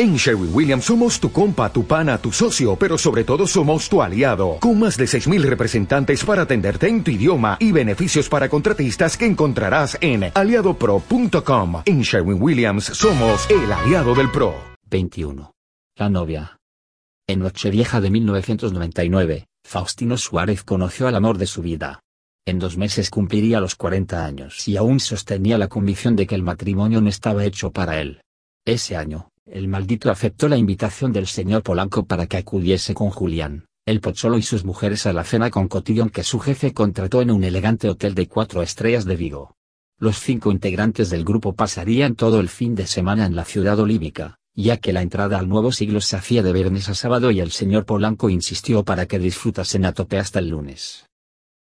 En Sherwin Williams somos tu compa, tu pana, tu socio, pero sobre todo somos tu aliado, con más de 6.000 representantes para atenderte en tu idioma y beneficios para contratistas que encontrarás en aliadopro.com. En Sherwin Williams somos el aliado del PRO. 21. La novia. En Nochevieja de 1999, Faustino Suárez conoció al amor de su vida. En dos meses cumpliría los 40 años y aún sostenía la convicción de que el matrimonio no estaba hecho para él. Ese año, el maldito aceptó la invitación del señor Polanco para que acudiese con Julián, el Pocholo y sus mujeres a la cena con cotillón que su jefe contrató en un elegante hotel de cuatro estrellas de Vigo. Los cinco integrantes del grupo pasarían todo el fin de semana en la ciudad olívica, ya que la entrada al nuevo siglo se hacía de viernes a sábado y el señor Polanco insistió para que disfrutasen a tope hasta el lunes.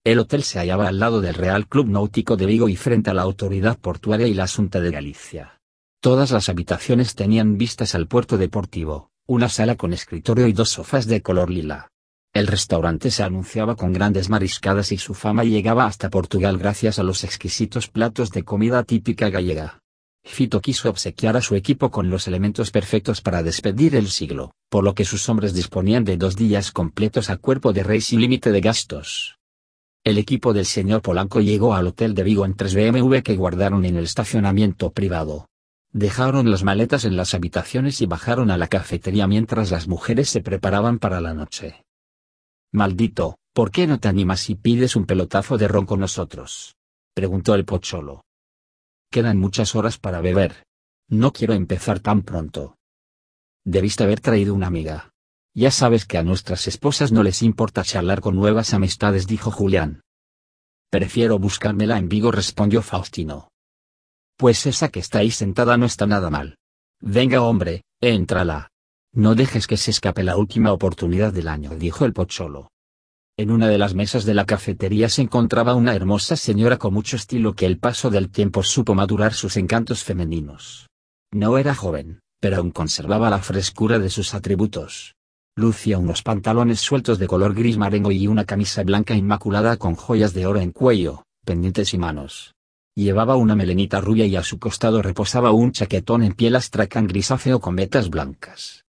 El hotel se hallaba al lado del Real Club Náutico de Vigo y frente a la autoridad portuaria y la Asunta de Galicia. Todas las habitaciones tenían vistas al puerto deportivo, una sala con escritorio y dos sofás de color lila. El restaurante se anunciaba con grandes mariscadas y su fama llegaba hasta Portugal gracias a los exquisitos platos de comida típica gallega. Fito quiso obsequiar a su equipo con los elementos perfectos para despedir el siglo, por lo que sus hombres disponían de dos días completos a cuerpo de rey sin límite de gastos. El equipo del señor Polanco llegó al hotel de Vigo en tres BMW que guardaron en el estacionamiento privado. Dejaron las maletas en las habitaciones y bajaron a la cafetería mientras las mujeres se preparaban para la noche. Maldito, ¿por qué no te animas y pides un pelotazo de ron con nosotros? preguntó el pocholo. Quedan muchas horas para beber. No quiero empezar tan pronto. Debiste haber traído una amiga. Ya sabes que a nuestras esposas no les importa charlar con nuevas amistades, dijo Julián. Prefiero buscármela en Vigo, respondió Faustino. Pues esa que está ahí sentada no está nada mal. Venga hombre, éntrala. No dejes que se escape la última oportunidad del año, dijo el pocholo. En una de las mesas de la cafetería se encontraba una hermosa señora con mucho estilo que el paso del tiempo supo madurar sus encantos femeninos. No era joven, pero aún conservaba la frescura de sus atributos. Lucía unos pantalones sueltos de color gris marengo y una camisa blanca inmaculada con joyas de oro en cuello, pendientes y manos. Llevaba una melenita rubia y a su costado reposaba un chaquetón en piel astracán grisáceo con vetas blancas.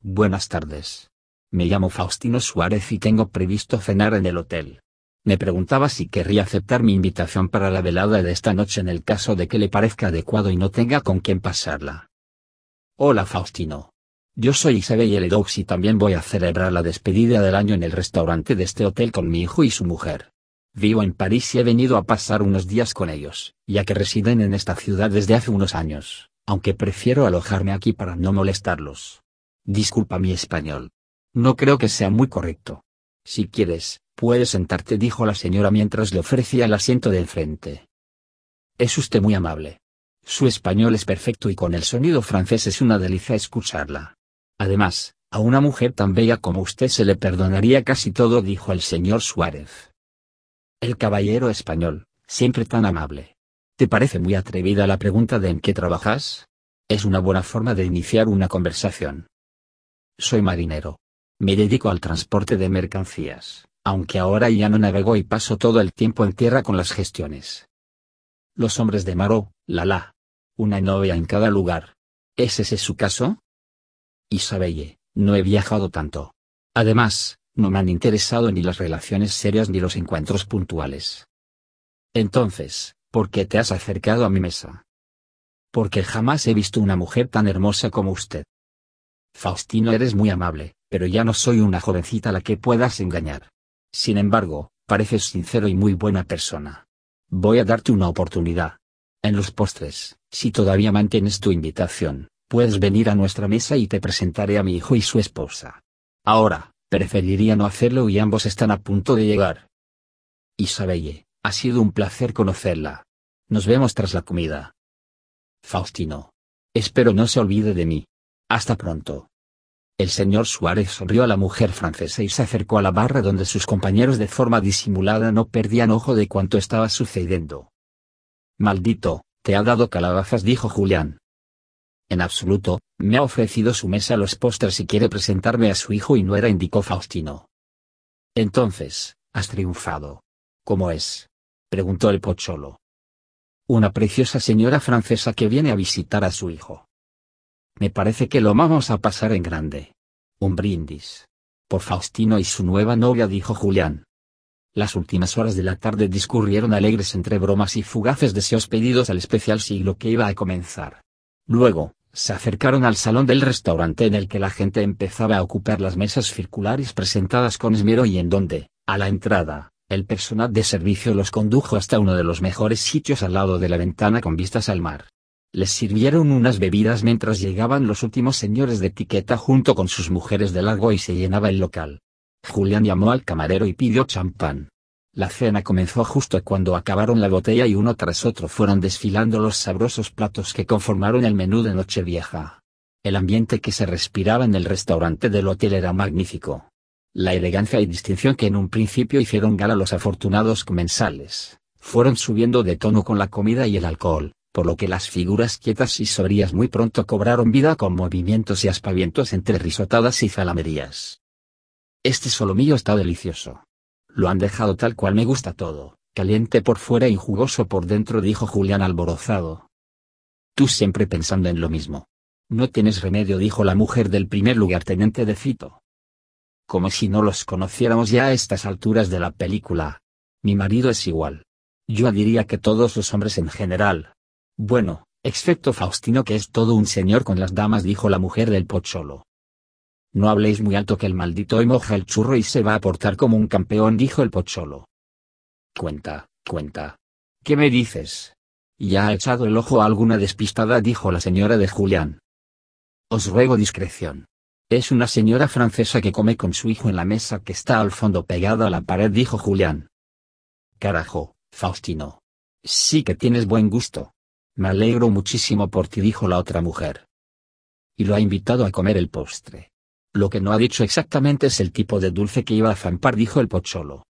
Buenas tardes. Me llamo Faustino Suárez y tengo previsto cenar en el hotel. Me preguntaba si querría aceptar mi invitación para la velada de esta noche en el caso de que le parezca adecuado y no tenga con quién pasarla. Hola Faustino. Yo soy Isabel Ledoux y también voy a celebrar la despedida del año en el restaurante de este hotel con mi hijo y su mujer. Vivo en París y he venido a pasar unos días con ellos, ya que residen en esta ciudad desde hace unos años, aunque prefiero alojarme aquí para no molestarlos. Disculpa mi español. No creo que sea muy correcto. Si quieres, puedes sentarte, dijo la señora mientras le ofrecía el asiento de enfrente. Es usted muy amable. Su español es perfecto y con el sonido francés es una delicia escucharla. Además, a una mujer tan bella como usted se le perdonaría casi todo, dijo el señor Suárez. El caballero español, siempre tan amable. ¿Te parece muy atrevida la pregunta de en qué trabajas? Es una buena forma de iniciar una conversación. Soy marinero. Me dedico al transporte de mercancías, aunque ahora ya no navego y paso todo el tiempo en tierra con las gestiones. Los hombres de Maro, la la. Una novia en cada lugar. ¿Es ese su caso? Isabelle, no he viajado tanto. Además, no me han interesado ni las relaciones serias ni los encuentros puntuales. Entonces, ¿por qué te has acercado a mi mesa? Porque jamás he visto una mujer tan hermosa como usted. Faustino eres muy amable, pero ya no soy una jovencita a la que puedas engañar. Sin embargo, pareces sincero y muy buena persona. Voy a darte una oportunidad. En los postres, si todavía mantienes tu invitación, puedes venir a nuestra mesa y te presentaré a mi hijo y su esposa. Ahora, Preferiría no hacerlo y ambos están a punto de llegar. Isabelle, ha sido un placer conocerla. Nos vemos tras la comida. Faustino. Espero no se olvide de mí. Hasta pronto. El señor Suárez sonrió a la mujer francesa y se acercó a la barra donde sus compañeros de forma disimulada no perdían ojo de cuanto estaba sucediendo. Maldito, te ha dado calabazas, dijo Julián. En absoluto, me ha ofrecido su mesa los postres y quiere presentarme a su hijo y nuera, indicó Faustino. Entonces, has triunfado. ¿Cómo es? preguntó el pocholo. Una preciosa señora francesa que viene a visitar a su hijo. Me parece que lo vamos a pasar en grande. Un brindis. Por Faustino y su nueva novia dijo Julián. Las últimas horas de la tarde discurrieron alegres entre bromas y fugaces deseos pedidos al especial siglo que iba a comenzar. Luego, se acercaron al salón del restaurante en el que la gente empezaba a ocupar las mesas circulares presentadas con esmero y en donde, a la entrada, el personal de servicio los condujo hasta uno de los mejores sitios al lado de la ventana con vistas al mar. Les sirvieron unas bebidas mientras llegaban los últimos señores de etiqueta junto con sus mujeres de largo y se llenaba el local. Julián llamó al camarero y pidió champán. La cena comenzó justo cuando acabaron la botella y uno tras otro fueron desfilando los sabrosos platos que conformaron el menú de Nochevieja. El ambiente que se respiraba en el restaurante del hotel era magnífico. La elegancia y distinción que en un principio hicieron gala los afortunados comensales, fueron subiendo de tono con la comida y el alcohol, por lo que las figuras quietas y sobrias muy pronto cobraron vida con movimientos y aspavientos entre risotadas y zalamerías. Este solomillo está delicioso, lo han dejado tal cual me gusta todo, caliente por fuera y jugoso por dentro, dijo Julián alborozado. Tú siempre pensando en lo mismo. No tienes remedio, dijo la mujer del primer lugarteniente de Cito. Como si no los conociéramos ya a estas alturas de la película. Mi marido es igual. Yo diría que todos los hombres en general. Bueno, excepto Faustino que es todo un señor con las damas, dijo la mujer del pocholo. No habléis muy alto que el maldito moja el churro y se va a portar como un campeón, dijo el pocholo. Cuenta, cuenta. ¿Qué me dices? Ya ha echado el ojo a alguna despistada, dijo la señora de Julián. Os ruego discreción. Es una señora francesa que come con su hijo en la mesa que está al fondo pegada a la pared, dijo Julián. Carajo, Faustino. Sí que tienes buen gusto. Me alegro muchísimo por ti, dijo la otra mujer. Y lo ha invitado a comer el postre. Lo que no ha dicho exactamente es el tipo de dulce que iba a zampar, dijo el pocholo.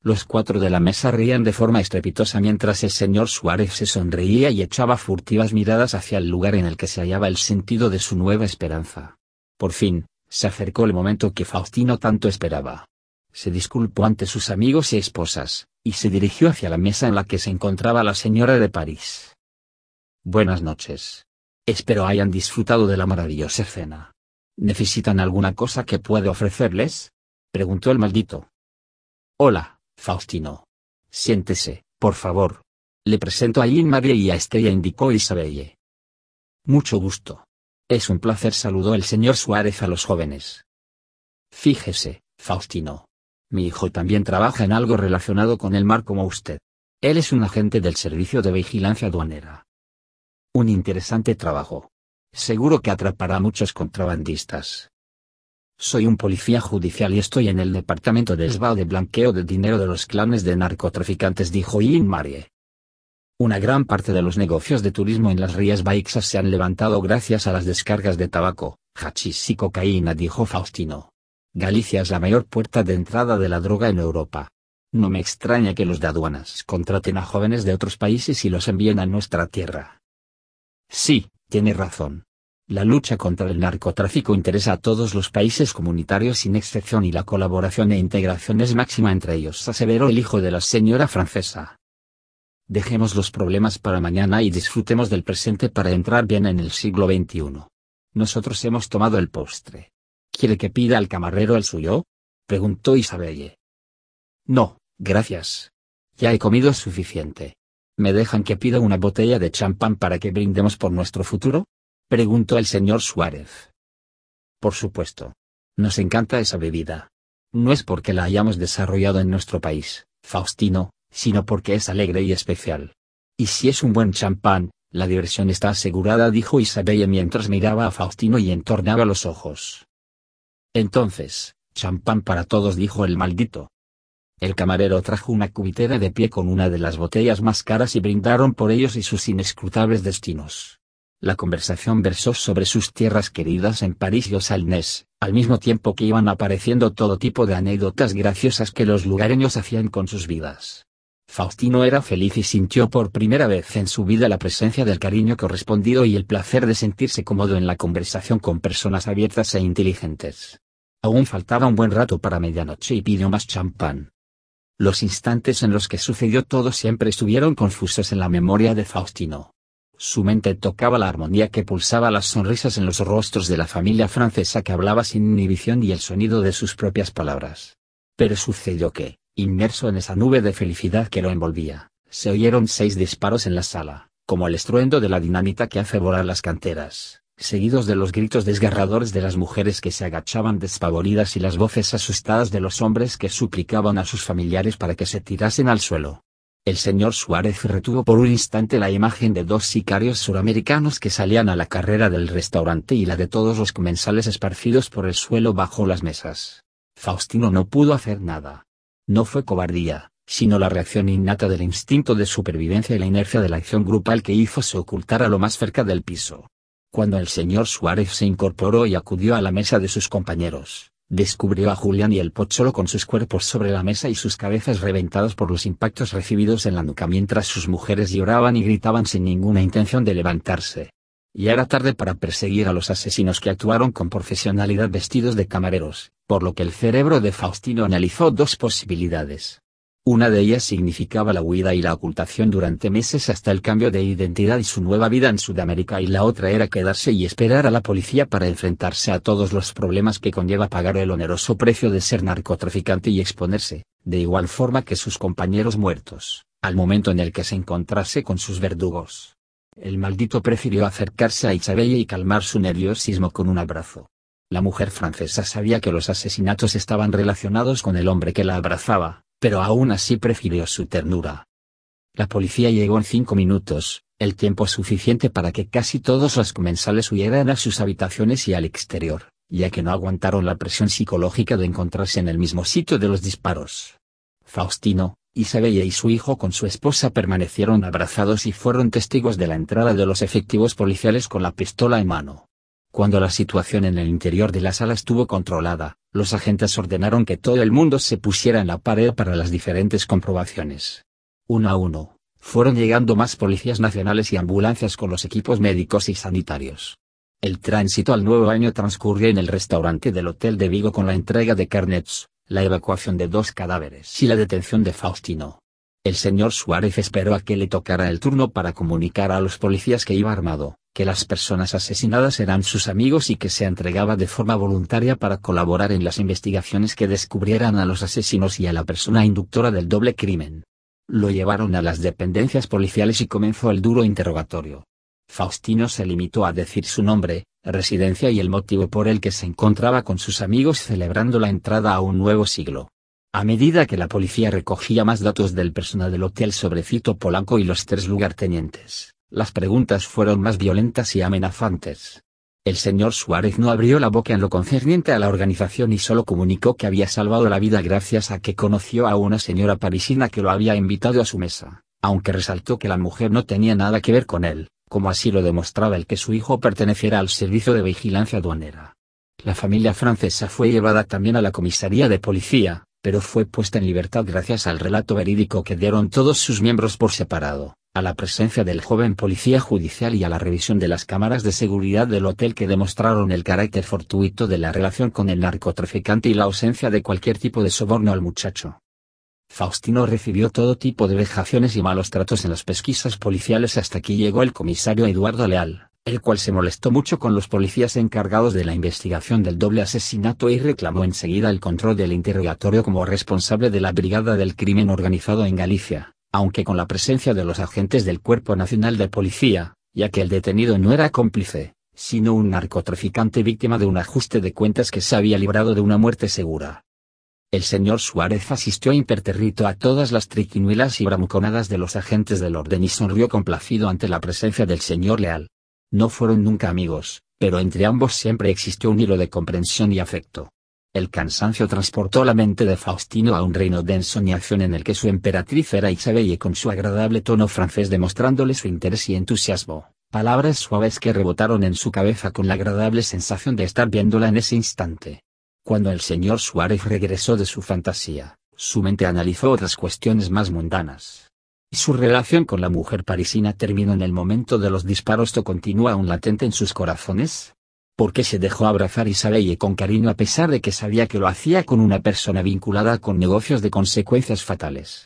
Los cuatro de la mesa reían de forma estrepitosa mientras el señor Suárez se sonreía y echaba furtivas miradas hacia el lugar en el que se hallaba el sentido de su nueva esperanza. Por fin, se acercó el momento que Faustino tanto esperaba. Se disculpó ante sus amigos y esposas, y se dirigió hacia la mesa en la que se encontraba la señora de París. Buenas noches. Espero hayan disfrutado de la maravillosa cena. ¿Necesitan alguna cosa que pueda ofrecerles? preguntó el maldito. Hola, Faustino. Siéntese, por favor. Le presento a Jean Marie y a Estrella indicó Isabelle. Mucho gusto. Es un placer saludó el señor Suárez a los jóvenes. Fíjese, Faustino. Mi hijo también trabaja en algo relacionado con el mar como usted. Él es un agente del Servicio de Vigilancia Aduanera. Un interesante trabajo. Seguro que atrapará a muchos contrabandistas. Soy un policía judicial y estoy en el departamento de esbao de blanqueo de dinero de los clanes de narcotraficantes, dijo Jean Marie. Una gran parte de los negocios de turismo en las Rías Baixas se han levantado gracias a las descargas de tabaco, hachís y cocaína, dijo Faustino. Galicia es la mayor puerta de entrada de la droga en Europa. No me extraña que los de aduanas contraten a jóvenes de otros países y los envíen a nuestra tierra. Sí, tiene razón. La lucha contra el narcotráfico interesa a todos los países comunitarios sin excepción y la colaboración e integración es máxima entre ellos, aseveró el hijo de la señora francesa. Dejemos los problemas para mañana y disfrutemos del presente para entrar bien en el siglo XXI. Nosotros hemos tomado el postre. ¿Quiere que pida al camarero el suyo? preguntó Isabelle. No, gracias. Ya he comido suficiente. ¿Me dejan que pida una botella de champán para que brindemos por nuestro futuro? preguntó el señor Suárez. Por supuesto. Nos encanta esa bebida. No es porque la hayamos desarrollado en nuestro país, Faustino, sino porque es alegre y especial. Y si es un buen champán, la diversión está asegurada, dijo Isabella mientras miraba a Faustino y entornaba los ojos. Entonces, champán para todos, dijo el maldito. El camarero trajo una cubitera de pie con una de las botellas más caras y brindaron por ellos y sus inescrutables destinos. La conversación versó sobre sus tierras queridas en París y Osalnés, al mismo tiempo que iban apareciendo todo tipo de anécdotas graciosas que los lugareños hacían con sus vidas. Faustino era feliz y sintió por primera vez en su vida la presencia del cariño correspondido y el placer de sentirse cómodo en la conversación con personas abiertas e inteligentes. Aún faltaba un buen rato para medianoche y pidió más champán. Los instantes en los que sucedió todo siempre estuvieron confusos en la memoria de Faustino. Su mente tocaba la armonía que pulsaba las sonrisas en los rostros de la familia francesa que hablaba sin inhibición y el sonido de sus propias palabras. Pero sucedió que, inmerso en esa nube de felicidad que lo envolvía, se oyeron seis disparos en la sala, como el estruendo de la dinamita que hace volar las canteras, seguidos de los gritos desgarradores de las mujeres que se agachaban despavoridas y las voces asustadas de los hombres que suplicaban a sus familiares para que se tirasen al suelo. El señor Suárez retuvo por un instante la imagen de dos sicarios suramericanos que salían a la carrera del restaurante y la de todos los comensales esparcidos por el suelo bajo las mesas. Faustino no pudo hacer nada. No fue cobardía, sino la reacción innata del instinto de supervivencia y la inercia de la acción grupal que hizo se ocultara lo más cerca del piso. Cuando el señor Suárez se incorporó y acudió a la mesa de sus compañeros, descubrió a Julián y el Pocholo con sus cuerpos sobre la mesa y sus cabezas reventadas por los impactos recibidos en la nuca mientras sus mujeres lloraban y gritaban sin ninguna intención de levantarse. Ya era tarde para perseguir a los asesinos que actuaron con profesionalidad vestidos de camareros, por lo que el cerebro de Faustino analizó dos posibilidades. Una de ellas significaba la huida y la ocultación durante meses hasta el cambio de identidad y su nueva vida en Sudamérica y la otra era quedarse y esperar a la policía para enfrentarse a todos los problemas que conlleva pagar el oneroso precio de ser narcotraficante y exponerse, de igual forma que sus compañeros muertos, al momento en el que se encontrase con sus verdugos. El maldito prefirió acercarse a Isabella y calmar su nerviosismo con un abrazo. La mujer francesa sabía que los asesinatos estaban relacionados con el hombre que la abrazaba, pero aún así prefirió su ternura. La policía llegó en cinco minutos, el tiempo suficiente para que casi todos los comensales huyeran a sus habitaciones y al exterior, ya que no aguantaron la presión psicológica de encontrarse en el mismo sitio de los disparos. Faustino, Isabella y su hijo con su esposa permanecieron abrazados y fueron testigos de la entrada de los efectivos policiales con la pistola en mano. Cuando la situación en el interior de la sala estuvo controlada, los agentes ordenaron que todo el mundo se pusiera en la pared para las diferentes comprobaciones. Uno a uno, fueron llegando más policías nacionales y ambulancias con los equipos médicos y sanitarios. El tránsito al nuevo año transcurrió en el restaurante del Hotel de Vigo con la entrega de carnets, la evacuación de dos cadáveres y la detención de Faustino. El señor Suárez esperó a que le tocara el turno para comunicar a los policías que iba armado, que las personas asesinadas eran sus amigos y que se entregaba de forma voluntaria para colaborar en las investigaciones que descubrieran a los asesinos y a la persona inductora del doble crimen. Lo llevaron a las dependencias policiales y comenzó el duro interrogatorio. Faustino se limitó a decir su nombre, residencia y el motivo por el que se encontraba con sus amigos celebrando la entrada a un nuevo siglo. A medida que la policía recogía más datos del personal del hotel sobre Cito Polanco y los tres lugartenientes, las preguntas fueron más violentas y amenazantes. El señor Suárez no abrió la boca en lo concerniente a la organización y solo comunicó que había salvado la vida gracias a que conoció a una señora parisina que lo había invitado a su mesa, aunque resaltó que la mujer no tenía nada que ver con él, como así lo demostraba el que su hijo perteneciera al servicio de vigilancia aduanera. La familia francesa fue llevada también a la comisaría de policía, pero fue puesta en libertad gracias al relato verídico que dieron todos sus miembros por separado a la presencia del joven policía judicial y a la revisión de las cámaras de seguridad del hotel que demostraron el carácter fortuito de la relación con el narcotraficante y la ausencia de cualquier tipo de soborno al muchacho. Faustino recibió todo tipo de vejaciones y malos tratos en las pesquisas policiales hasta que llegó el comisario Eduardo Leal, el cual se molestó mucho con los policías encargados de la investigación del doble asesinato y reclamó enseguida el control del interrogatorio como responsable de la Brigada del Crimen Organizado en Galicia aunque con la presencia de los agentes del Cuerpo Nacional de Policía, ya que el detenido no era cómplice, sino un narcotraficante víctima de un ajuste de cuentas que se había librado de una muerte segura. El señor Suárez asistió imperterrito a todas las triquiñuelas y bramuconadas de los agentes del orden y sonrió complacido ante la presencia del señor Leal. No fueron nunca amigos, pero entre ambos siempre existió un hilo de comprensión y afecto. El cansancio transportó la mente de Faustino a un reino de ensoñación en el que su emperatriz era Isabelle con su agradable tono francés demostrándole su interés y entusiasmo, palabras suaves que rebotaron en su cabeza con la agradable sensación de estar viéndola en ese instante. Cuando el señor Suárez regresó de su fantasía, su mente analizó otras cuestiones más mundanas. ¿Y su relación con la mujer parisina terminó en el momento de los disparos o continúa aún latente en sus corazones? Porque se dejó abrazar Isabelle con cariño a pesar de que sabía que lo hacía con una persona vinculada con negocios de consecuencias fatales.